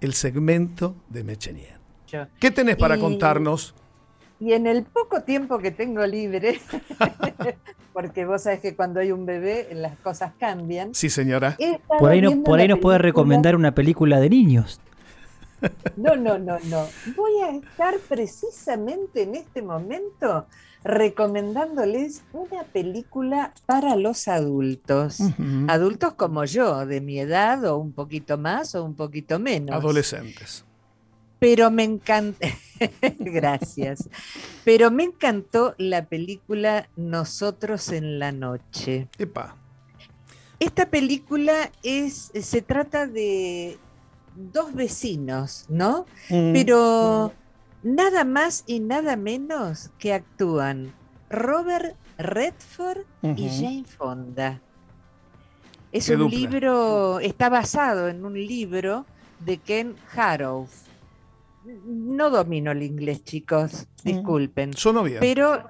el segmento de Mechenier. ¿Qué tenés para contarnos? Y en el poco tiempo que tengo libre, porque vos sabés que cuando hay un bebé las cosas cambian. Sí, señora. Por ahí, no, por ahí nos puede recomendar una película de niños. No, no, no, no. Voy a estar precisamente en este momento recomendándoles una película para los adultos. Adultos como yo, de mi edad o un poquito más o un poquito menos. Adolescentes. Pero me encanta, gracias, pero me encantó la película Nosotros en la Noche. Epa. Esta película es, se trata de dos vecinos, ¿no? Mm. Pero nada más y nada menos que actúan Robert Redford y Jane Fonda. Es un libro, está basado en un libro de Ken Harrow. No domino el inglés, chicos, mm. disculpen. Bien. Pero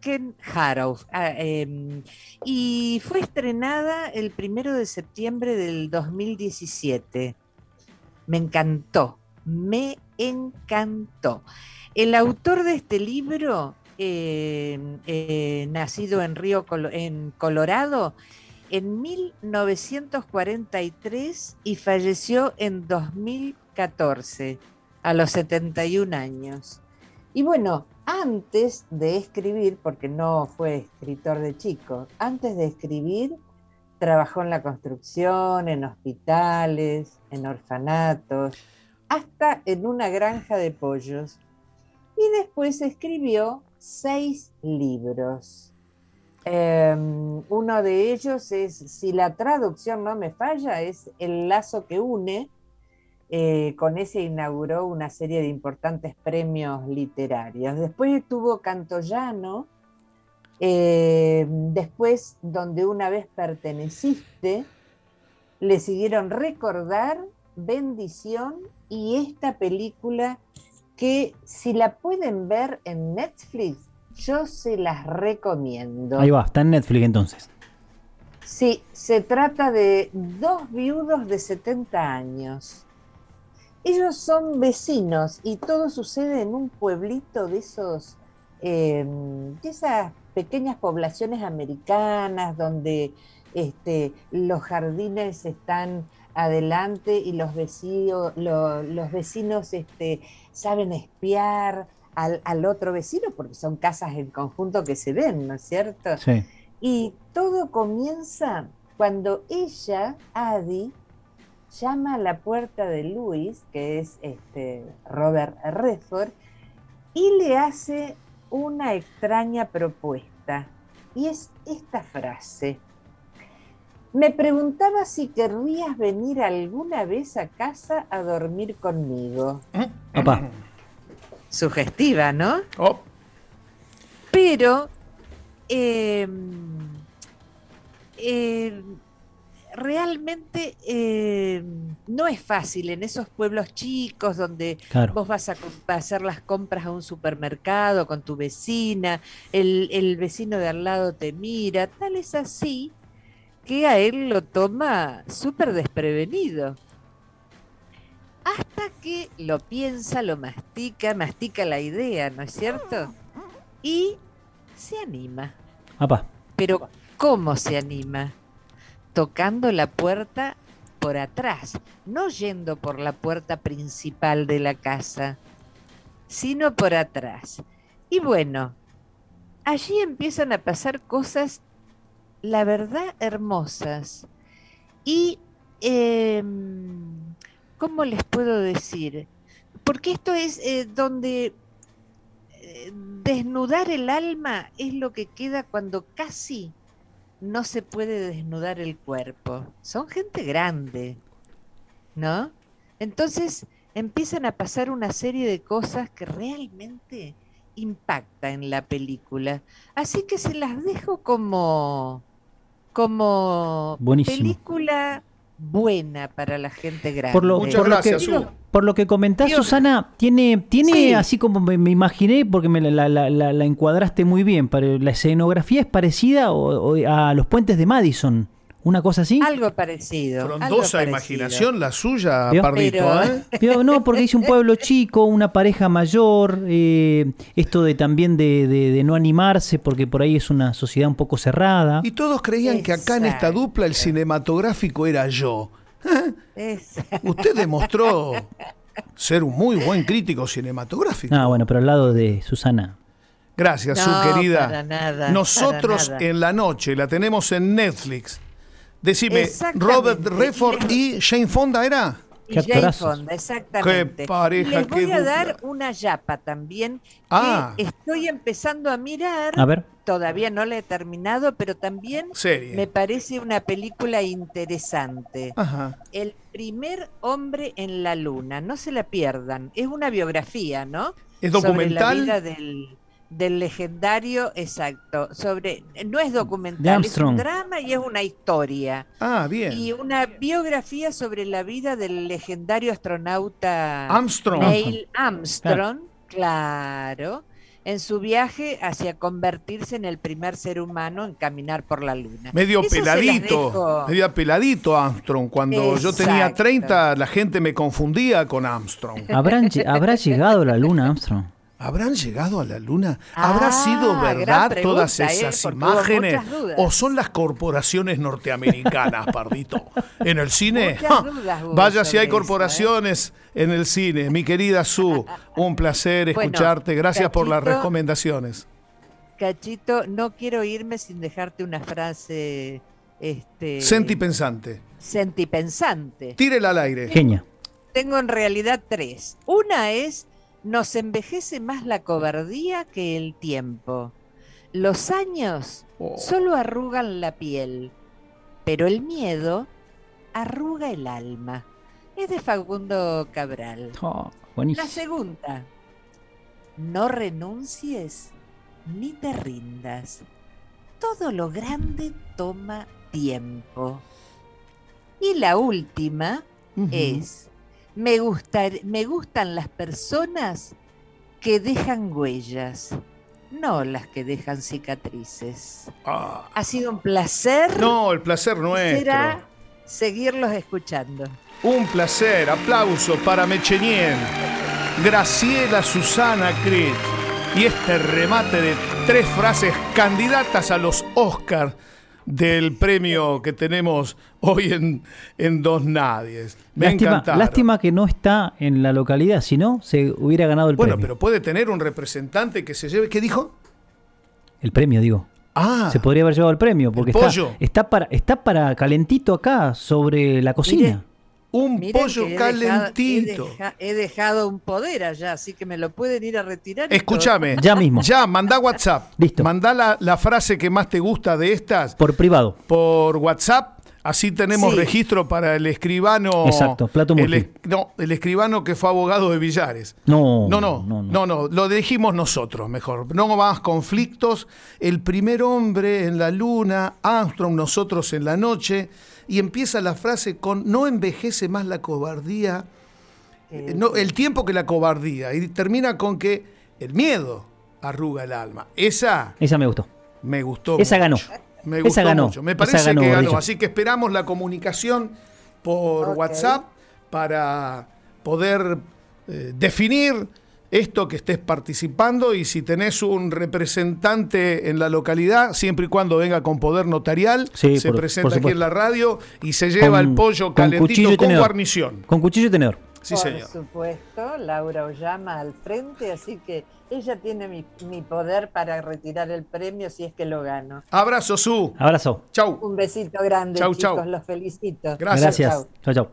Ken Harrow. Ah, em, y fue estrenada el primero de septiembre del 2017. Me encantó, me encantó. El autor de este libro, eh, eh, nacido en Río en Colorado, en 1943 y falleció en 2014, a los 71 años. Y bueno, antes de escribir, porque no fue escritor de chico, antes de escribir, trabajó en la construcción, en hospitales, en orfanatos, hasta en una granja de pollos. Y después escribió seis libros. Em, uno de ellos es, si la traducción no me falla, es El lazo que une. Eh, con ese inauguró una serie de importantes premios literarios. Después estuvo Cantollano, eh, después donde una vez perteneciste, le siguieron recordar, bendición y esta película que si la pueden ver en Netflix, yo se las recomiendo. Ahí va, está en Netflix entonces. Sí, se trata de dos viudos de 70 años. Ellos son vecinos y todo sucede en un pueblito de esos, eh, de esas pequeñas poblaciones americanas donde este, los jardines están adelante y los vecinos, los vecinos este, saben espiar al, otro vecino porque son casas en conjunto que se ven, ¿no es cierto? Sí. Y todo comienza cuando ella, Adi, llama a la puerta de Luis, que es este, Robert Redford, y le hace una extraña propuesta. Y es esta frase. Me preguntaba si querrías venir alguna vez a casa a dormir conmigo. Papá. Sugestiva, ¿no? Oh. Pero em, em, realmente eh, no es fácil en esos pueblos chicos donde vos vas a, hacer las compras a un supermercado con tu vecina, el, el vecino de al lado te mira, tal es así que a él lo toma súper desprevenido. Hasta que lo piensa, lo mastica, mastica la idea, ¿no es cierto? Y se anima. Pero ¿cómo se anima? Tocando la puerta por atrás, no yendo por la puerta principal de la casa, sino por atrás. Y bueno, allí empiezan a pasar cosas la verdad, hermosas. Y, em, ¿cómo les puedo decir? Porque esto es eh, donde eh, desnudar el alma es lo que queda cuando casi no se puede desnudar el cuerpo. Son gente grande, ¿no? Entonces empiezan a pasar una serie de cosas que realmente impacta en la película. Así que se las dejo como como película buena para la gente grande. Por lo, Muchas gracias, que, por lo que comentás, Susana, tiene, tiene así como me, imaginé, porque me la, la, la, encuadraste muy bien, pero la escenografía es parecida a los puentes de Madison, ¿Una cosa así? Algo parecido. Frondosa imaginación la suya, Pardito. ¿eh? no, porque dice un pueblo chico, una pareja mayor, eh, esto de también de, no animarse, porque por ahí es una sociedad un poco cerrada. Y todos creían que acá en esta dupla el cinematográfico era yo. Usted demostró ser un muy buen crítico cinematográfico. Ah, bueno, pero al lado de Susana. Gracias, su querida. Nosotros en la noche la tenemos en Netflix. Decime, Robert Redford y Jane Fonda era. Y Jane Fonda, exactamente. Qué pareja, Les voy a dar una yapa también. Ah. estoy empezando a mirar. A ver. Todavía no la he terminado, pero también me parece una película interesante. Ajá. El primer hombre en la luna. No se la pierdan. Es una biografía, ¿no? Es documental. Sobre la vida del del legendario, exacto, sobre, no es documental, es un drama y es una historia. Ah, bien. Y una biografía sobre la vida del legendario astronauta Armstrong. Neil Armstrong, claro. en su viaje hacia convertirse en el primer ser humano en caminar por la luna. Medio peladito, medio peladito Armstrong. Cuando yo tenía 30, la gente me confundía con Armstrong. ¿Habrá llegado a la luna Armstrong? ¿Habrán llegado a la luna? ¿Habrá ah, sido verdad todas ¿eh? esas imágenes? ¿O son las corporaciones norteamericanas, Pardito? ¿En el cine? Vaya si hay ¿eh? corporaciones en el cine. Mi querida Su, un placer escucharte. Gracias por las recomendaciones. Cachito, no quiero irme sin dejarte una frase. Este, sentipensante. Sentipensante. Tírela al aire. Genia. Tengo en realidad tres. Una es nos envejece más la cobardía que el tiempo. Los años oh. solo arrugan la piel, pero el miedo arruga el alma. Es de Facundo Cabral. Oh, la segunda, no renuncies ni te rindas. Todo lo grande toma tiempo. Y la última es, me, me gustan las personas que dejan huellas, no las que dejan cicatrices. Ah. Ha sido un placer. No, el placer nuestro. Será seguirlos escuchando. Un placer. Aplauso para Mechenien, Graciela Susana Crit y este remate de tres frases candidatas a los Oscars del premio que tenemos hoy en, en Dos Nadies. Me lástima, lástima que no está en la localidad, si no, se hubiera ganado el premio. Bueno, pero puede tener un representante que se lleve. ¿Qué dijo? El premio, digo. Ah, se podría haber llevado el premio, porque está, está, para, está para calentito acá sobre la cocina. Un pollo calentito. he, dejado un poder allá, así que me lo pueden ir a retirar. Escúchame. Ya mismo. Ya, manda WhatsApp. Listo. Mandá la, frase que más te gusta de estas. Por privado. Por WhatsApp. Así tenemos registro para el escribano. Exacto, Plato el, No, el escribano que fue abogado de Villares. No, no, no, no, no, no, lo dijimos nosotros mejor. No más conflictos. El primer hombre en la luna, Armstrong, nosotros en la noche y empieza la frase con no envejece más la cobardía, eh, no, el tiempo que la cobardía, y termina con que el miedo arruga el alma. Esa... Esa me gustó. Me gustó. Esa ganó. Me gustó ganó. mucho. Me parece que ganó. Así que esperamos la comunicación por WhatsApp para poder eh, definir esto que estés participando y si tenés un representante en la localidad, siempre y cuando venga con poder notarial, se presenta aquí en la radio y se lleva el pollo calentito con, guarnición. Con cuchillo y tenedor. Sí, señor. Por supuesto, Laura Ollama al frente, así que ella tiene mi, mi, poder para retirar el premio si es que lo gano. Abrazo, Su. Abrazo. Chau. Un besito grande, chau, chicos, los felicito. Gracias. Chau, chau.